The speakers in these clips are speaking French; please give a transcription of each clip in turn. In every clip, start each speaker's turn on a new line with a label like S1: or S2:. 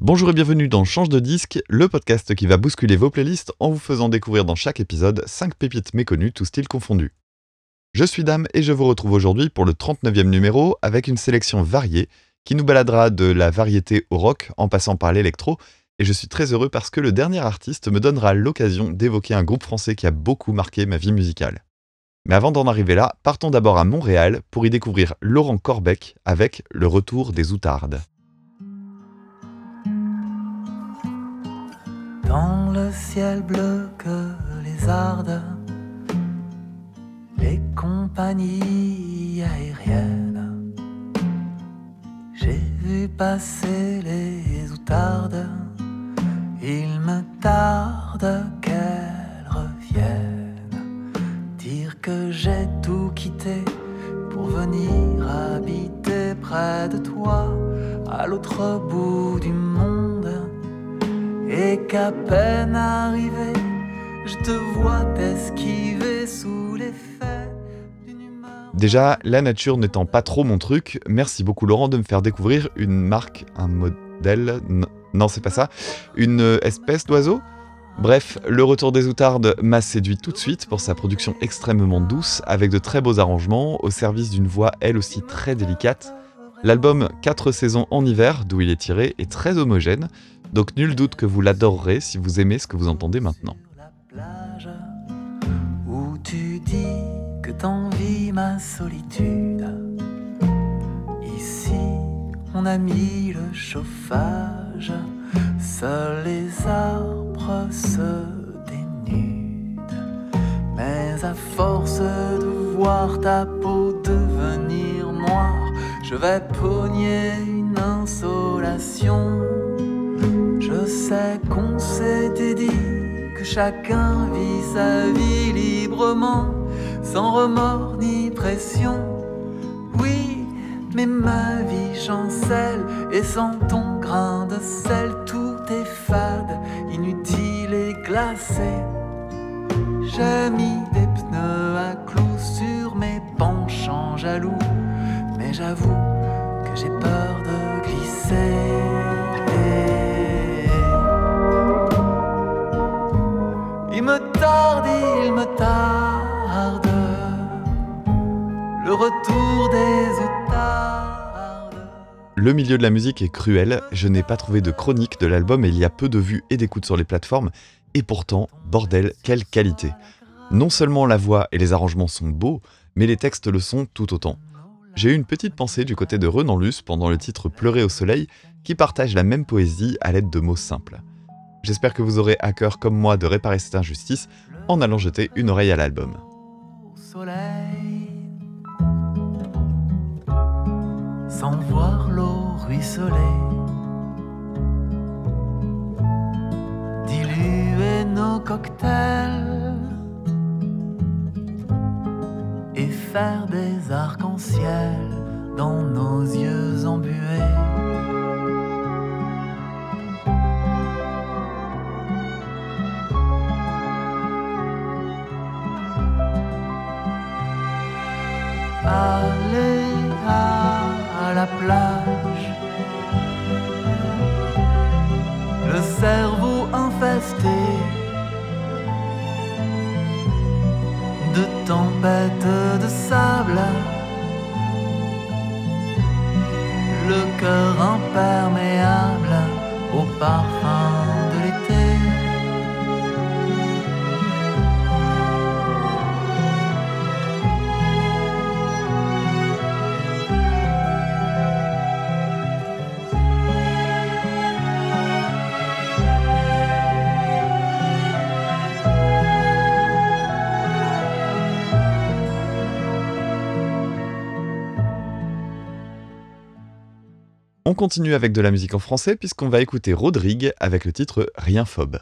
S1: Bonjour et bienvenue dans Change de disque, le podcast qui va bousculer vos playlists en vous faisant découvrir dans chaque épisode 5 pépites méconnues, tout style confondu. Je suis Dame et je vous retrouve aujourd'hui pour le 39e numéro avec une sélection variée qui nous baladera de la variété au rock en passant par l'électro et je suis très heureux parce que le dernier artiste me donnera l'occasion d'évoquer un groupe français qui a beaucoup marqué ma vie musicale. Mais avant d'en arriver là, partons d'abord à Montréal pour y découvrir Laurent Corbec avec Le Retour des Outardes.
S2: Dans le ciel bleu que les ardes, les compagnies aériennes, j'ai vu passer les outardes, il me tarde qu'elles reviennent, dire que j'ai tout quitté pour venir habiter près de toi, à l'autre bout du monde et qu'à peine arrivé, je te vois t'esquiver sous l'effet d'une.
S1: Déjà, la nature n'étant pas trop mon truc, merci beaucoup Laurent de me faire découvrir une marque, un modèle, non c'est pas ça, une espèce d'oiseau Bref, le retour des outardes m'a séduit tout de suite pour sa production extrêmement douce, avec de très beaux arrangements, au service d'une voix elle aussi très délicate. L'album 4 saisons en hiver, d'où il est tiré, est très homogène, donc nul doute que vous l'adorerez si vous aimez ce que vous entendez maintenant.
S2: où tu dis que t'envies ma solitude. Ici, on a mis le chauffage, seuls les arbres se dénudent. Mais à force de voir ta peau devenir noire, je vais pogner une insolation. Sais qu'on s'était dit que chacun vit sa vie librement, sans remords ni pression. Oui, mais ma vie chancelle et sans ton grain de sel, tout est fade, inutile et glacé. J'ai mis des pneus à clous sur mes penchants jaloux, mais j'avoue que j'ai peur Le
S1: milieu de la musique est cruel, je n'ai pas trouvé de chronique de l'album et il y a peu de vues et d'écoutes sur les plateformes, et pourtant, bordel, quelle qualité Non seulement la voix et les arrangements sont beaux, mais les textes le sont tout autant. J'ai eu une petite pensée du côté de Renan Luce pendant le titre Pleurer au soleil, qui partage la même poésie à l'aide de mots simples. J'espère que vous aurez à cœur comme moi de réparer cette injustice en allant jeter une oreille à l'album.
S2: sans voir ruisseler diluer nos cocktails et faire des arcs-en-ciel dans nos yeux embués. Tempêtes de sable. Le cœur imperméable au parfum
S1: On continue avec de la musique en français puisqu'on va écouter Rodrigue avec le titre Rien phobe.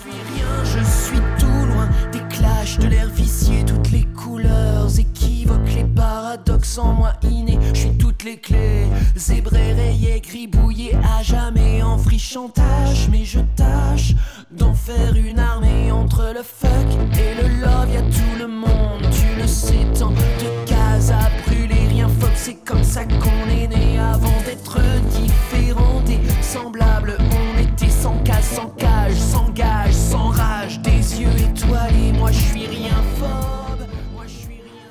S3: suis rien, je suis tout loin des clashs de l'air vicié, toutes les couleurs équivoques, les paradoxes en moi innés. Je suis toutes les clés, zébré, rayé, gribouillé à jamais en free chantage. Mais je tâche d'en faire une armée entre le fuck et le love. Y a tout le monde, tu le sais, tant de cases à brûler, rien fuck. C'est comme ça qu'on est né avant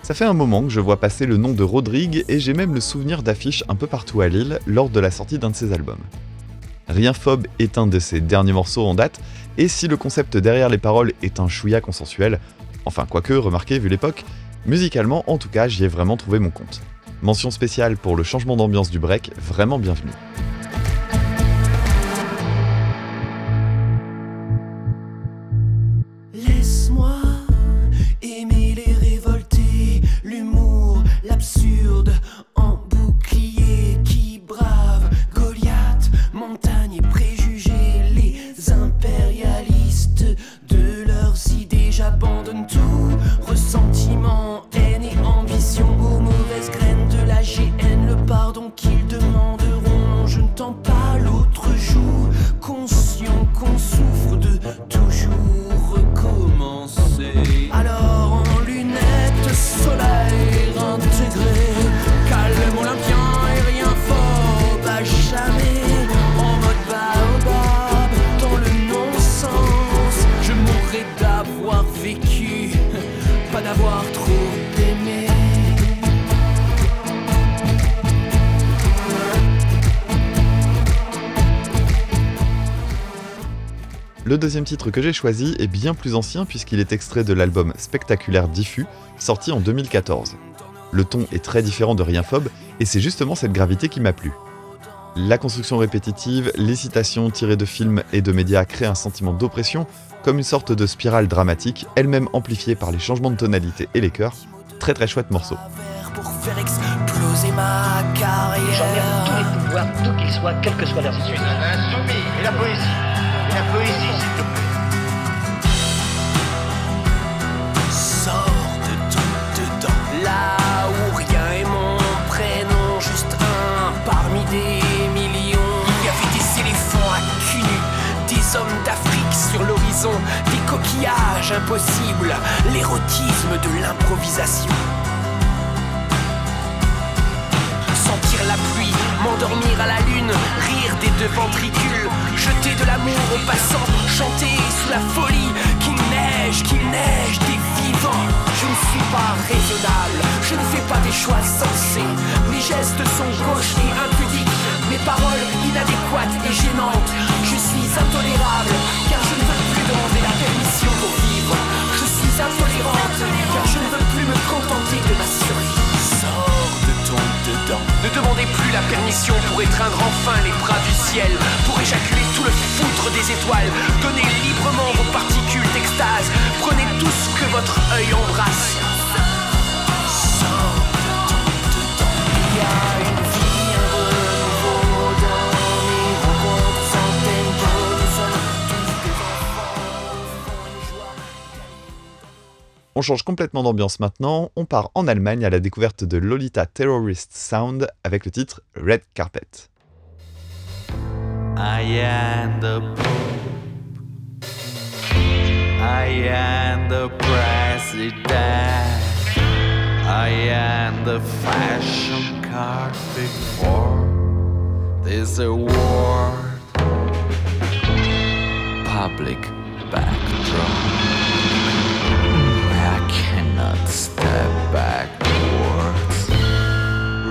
S1: Ça fait un moment que je vois passer le nom de Rodrigue et j'ai même le souvenir d'affiches un peu partout à Lille lors de la sortie d'un de ses albums. Rien phobe est un de ses derniers morceaux en date, et si le concept derrière les paroles est un chouïa consensuel, enfin quoique, remarquez vu l'époque, musicalement en tout cas j'y ai vraiment trouvé mon compte. Mention spéciale pour le changement d'ambiance du break, vraiment bienvenue. Titre que j'ai choisi est bien plus ancien puisqu'il est extrait de l'album Spectaculaire Diffus, sorti en 2014. Le ton est très différent de Rien Phobe, et c'est justement cette gravité qui m'a plu. La construction répétitive, les citations tirées de films et de médias créent un sentiment d'oppression, comme une sorte de spirale dramatique, elle-même amplifiée par les changements de tonalité et les chœurs. Très très chouette morceau.
S3: Pour faire exploser ma carrière.
S4: J'emmerde tous les pouvoirs, d'où qu'ils soient, quelle que soit leur situation.
S5: Insoumis et la poésie. Et la poésie,
S3: des coquillages impossibles, l'érotisme de l'improvisation. Sentir la pluie, m'endormir à la lune, rire des deux ventricules, jeter de l'amour aux passants, chanter sous la folie, qu'il neige, qu'il neige des vivants. Je ne suis pas raisonnable, je ne fais pas des choix sensés. Mes gestes sont gauches et impudiques, mes paroles inadéquates et gênantes. Je suis intolérable, Intolérante, car je ne veux plus me contenter de ma survie. Sors de ton dedans. Ne demandez plus la permission pour étreindre enfin les bras du ciel, pour éjaculer tout le foutre des étoiles. Donnez librement vos particules d'extase. Prenez tout ce que votre œil embrasse. Sors de ton dedans.
S1: On change complètement d'ambiance maintenant, on part en Allemagne à la découverte de Lolita Terrorist Sound avec le titre Red Carpet.
S6: I am the Pope. I am the President. I am the fashion carpet for this award. Public backdrop. Step.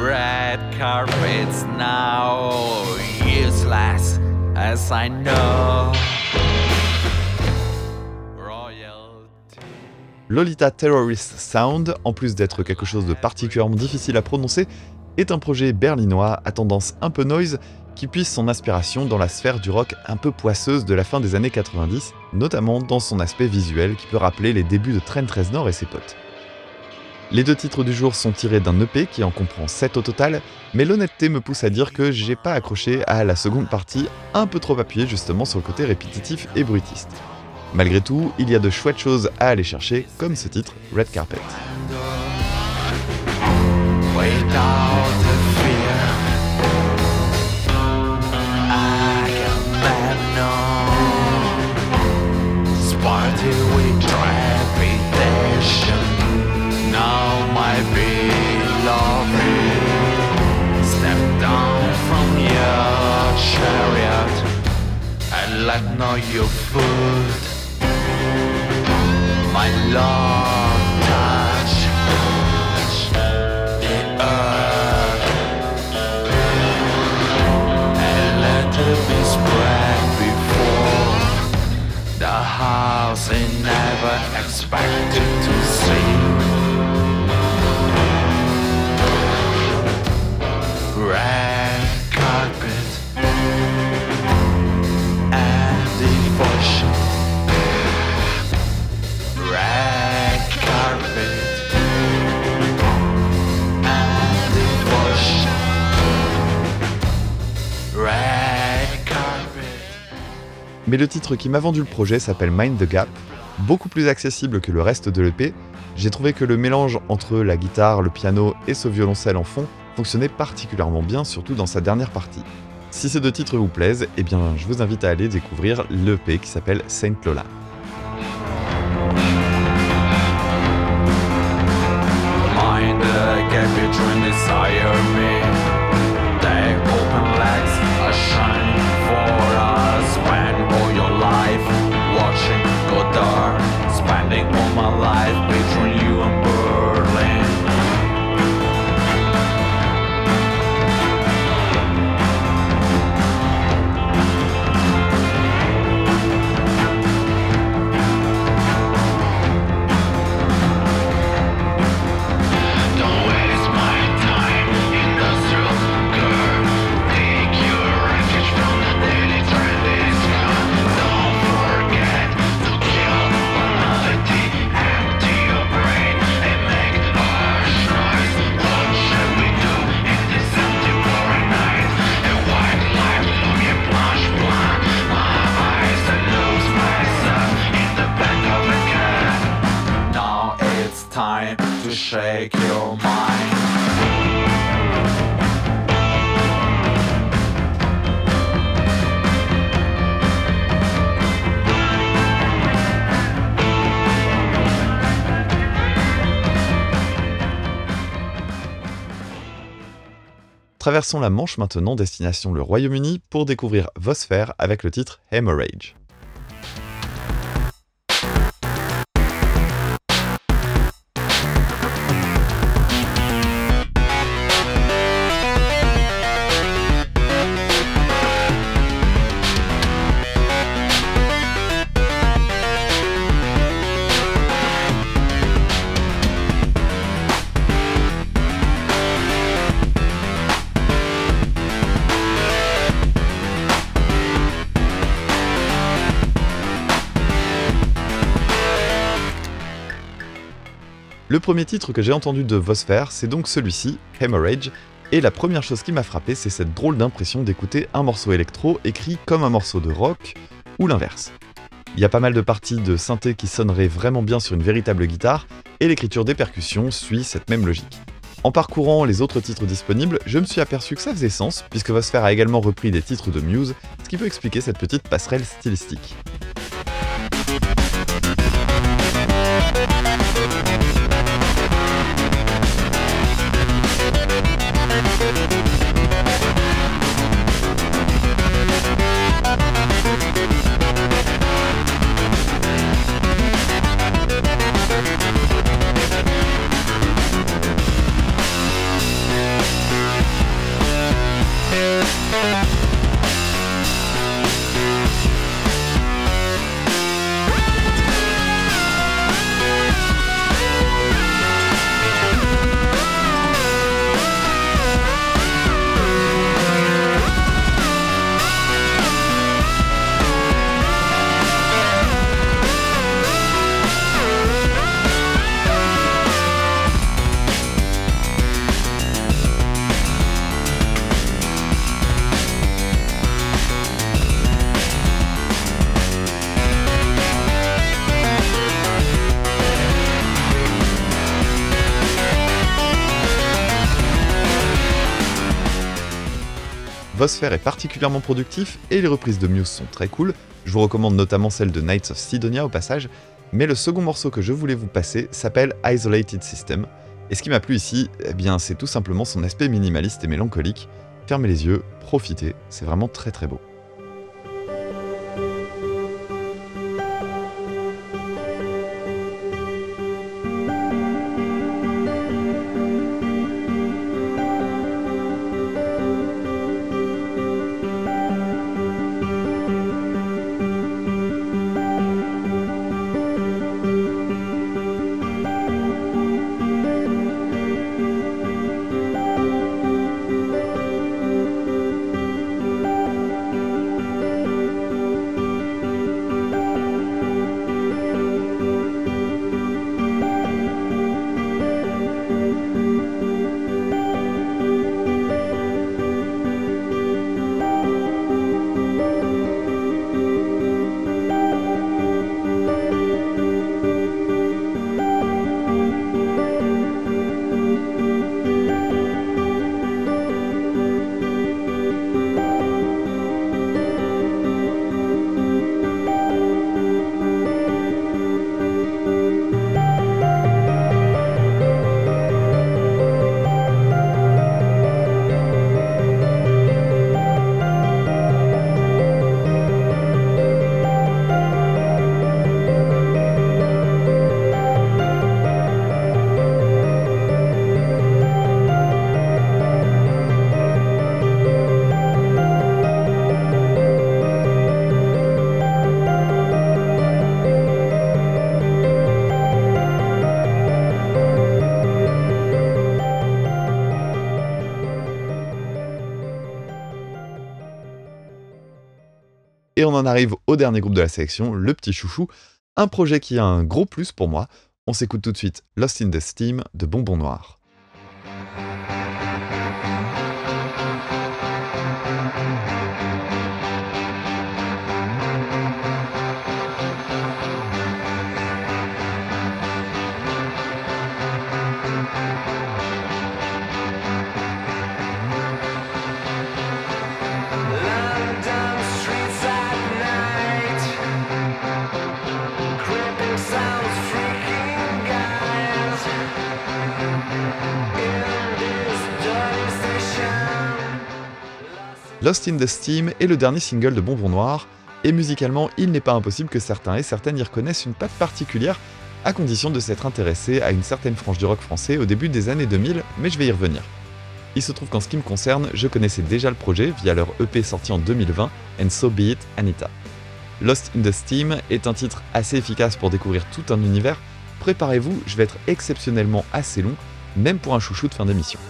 S6: Red carpets now useless as I know.
S1: Lolita Terrorist Sound, en plus d'être quelque chose de particulièrement difficile à prononcer, est un projet berlinois à tendance un peu noise qui puise son inspiration dans la sphère du rock un peu poisseuse de la fin des années 90, notamment dans son aspect visuel qui peut rappeler les débuts de Trent Reznor et ses potes. Les deux titres du jour sont tirés d'un EP qui en comprend 7 au total, mais l'honnêteté me pousse à dire que j'ai pas accroché à la seconde partie, un peu trop appuyée justement sur le côté répétitif et brutiste. Malgré tout, il y a de chouettes choses à aller chercher, comme ce titre, Red Carpet.
S6: Step down from your chariot and and let know your food. My love touch the earth and let it be spread before the house I never expected to see.
S1: Mais le titre qui m'a vendu le projet s'appelle Mind the Gap, beaucoup plus accessible que le reste de l'EP. J'ai trouvé que le mélange entre la guitare, le piano et ce violoncelle en fond fonctionnait particulièrement bien, surtout dans sa dernière partie. Si ces deux titres vous plaisent, eh bien je vous invite à aller découvrir l'EP qui s'appelle Saint Lola.
S6: My life
S1: Traversons la Manche maintenant, destination le Royaume-Uni, pour découvrir Vosfer avec le titre Hemorrhage. Le premier titre que j'ai entendu de Vosfer, c'est donc celui-ci, Hemorrhage, et la première chose qui m'a frappé, c'est cette drôle d'impression d'écouter un morceau électro écrit comme un morceau de rock, ou l'inverse. Il y a pas mal de parties de synthé qui sonneraient vraiment bien sur une véritable guitare, et l'écriture des percussions suit cette même logique. En parcourant les autres titres disponibles, je me suis aperçu que ça faisait sens, puisque Vosfer a également repris des titres de Muse, ce qui peut expliquer cette petite passerelle stylistique. Vosfer est particulièrement productif et les reprises de Muse sont très cool. Je vous recommande notamment celle de Knights of Sidonia au passage. Mais le second morceau que je voulais vous passer s'appelle Isolated System. Et ce qui m'a plu ici, eh bien, c'est tout simplement son aspect minimaliste et mélancolique. Fermez les yeux, profitez, c'est vraiment très très beau. Et on en arrive au dernier groupe de la sélection, le petit chouchou, un projet qui a un gros plus pour moi. On s'écoute tout de suite Lost in the Steam de Bonbon Noir. Lost in the Steam est le dernier single de Bonbon Noir, et musicalement, il n'est pas impossible que certains et certaines y reconnaissent une patte particulière, à condition de s'être intéressé à une certaine frange du rock français au début des années 2000, mais je vais y revenir. Il se trouve qu'en ce qui me concerne, je connaissais déjà le projet via leur EP sorti en 2020, And So Be It Anita. Lost in the Steam est un titre assez efficace pour découvrir tout un univers. Préparez-vous, je vais être exceptionnellement assez long, même pour un chouchou de fin d'émission.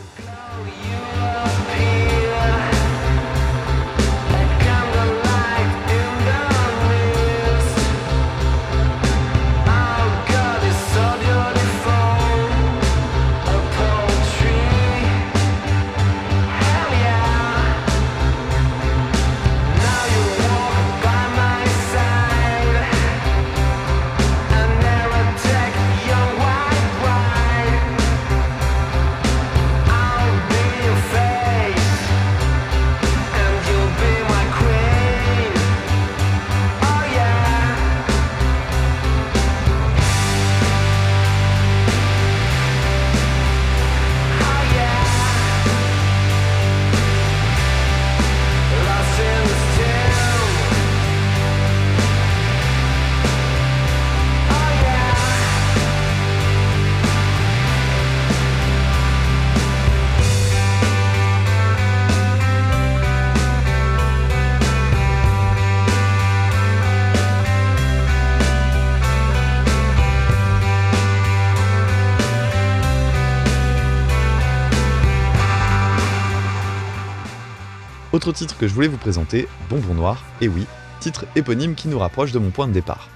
S1: Autre titre que je voulais vous présenter, Bonbon Noir, et oui, titre éponyme qui nous rapproche de mon point de départ.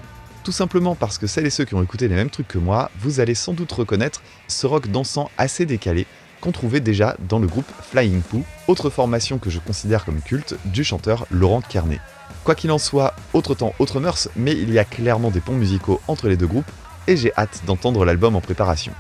S1: Tout simplement parce que celles et ceux qui ont écouté les mêmes trucs que moi, vous allez sans doute reconnaître ce rock dansant assez décalé qu'on trouvait déjà dans le groupe Flying Poo, autre formation que je considère comme culte du chanteur Laurent Carnet. Quoi qu'il en soit, autre temps, autre mœurs, mais il y a clairement des ponts musicaux entre les deux groupes, et j'ai hâte d'entendre l'album en préparation.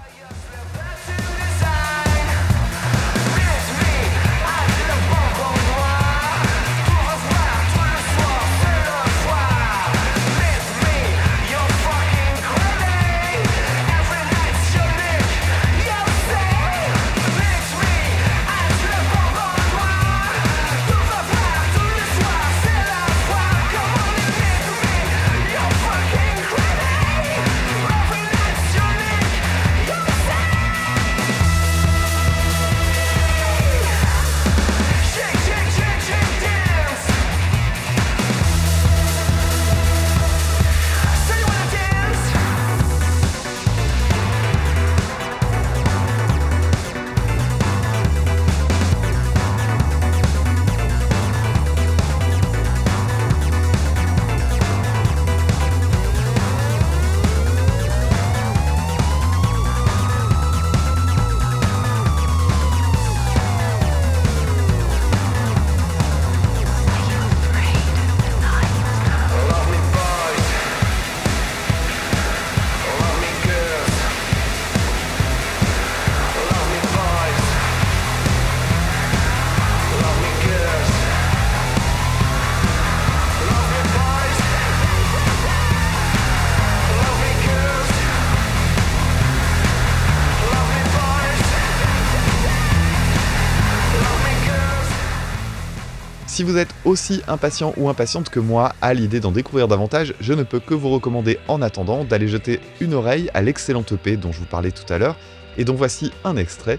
S1: Si vous êtes aussi impatient ou impatiente que moi à l'idée d'en découvrir davantage, je ne peux que vous recommander en attendant d'aller jeter une oreille à l'excellente EP dont je vous parlais tout à l'heure et dont voici un extrait,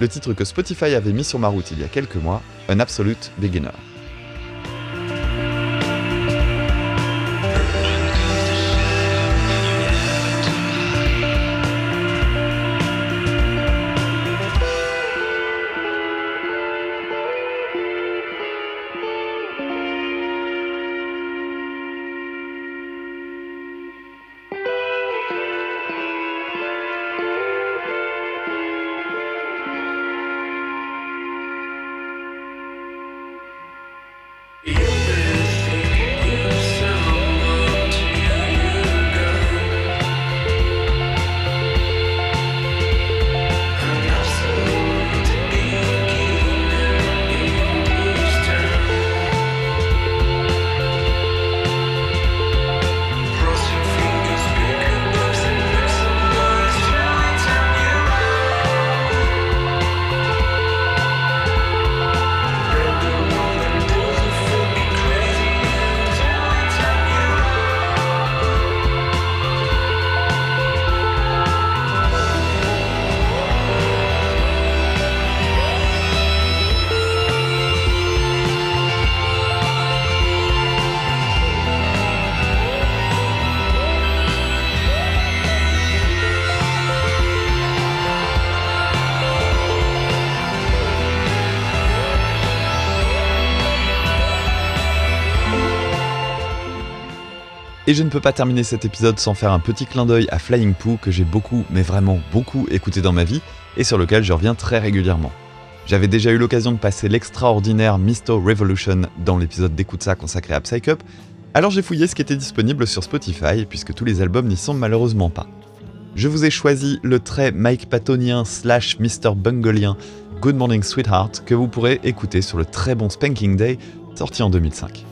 S1: le titre que Spotify avait mis sur ma route il y a quelques mois, An Absolute Beginner.
S6: Et je ne peux pas terminer cet épisode sans faire un petit clin d'œil à Flying Poo que j'ai beaucoup, mais vraiment beaucoup écouté dans ma vie et sur lequel je reviens très régulièrement. J'avais déjà eu l'occasion de passer l'extraordinaire Misto Revolution dans l'épisode d'écoute ça consacré à Psycup, alors j'ai fouillé ce qui était disponible sur Spotify puisque tous les albums n'y sont malheureusement pas. Je vous ai choisi le très Mike Patonien slash Mr. Bungelien Good Morning Sweetheart que vous pourrez écouter sur le très bon Spanking Day sorti en 2005.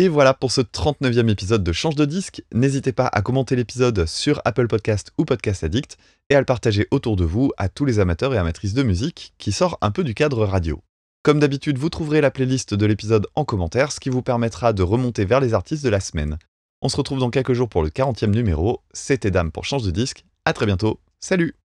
S6: Et voilà pour ce 39e épisode de Change de disque. N'hésitez pas à commenter l'épisode sur Apple Podcast ou Podcast Addict et à le partager autour de vous à tous les amateurs et amatrices de musique qui sort un peu du cadre radio. Comme d'habitude, vous trouverez la playlist de l'épisode en commentaire, ce qui vous permettra de remonter vers les artistes de la semaine. On se retrouve dans quelques jours pour le 40e numéro. C'était Dame pour Change de disque. À très bientôt. Salut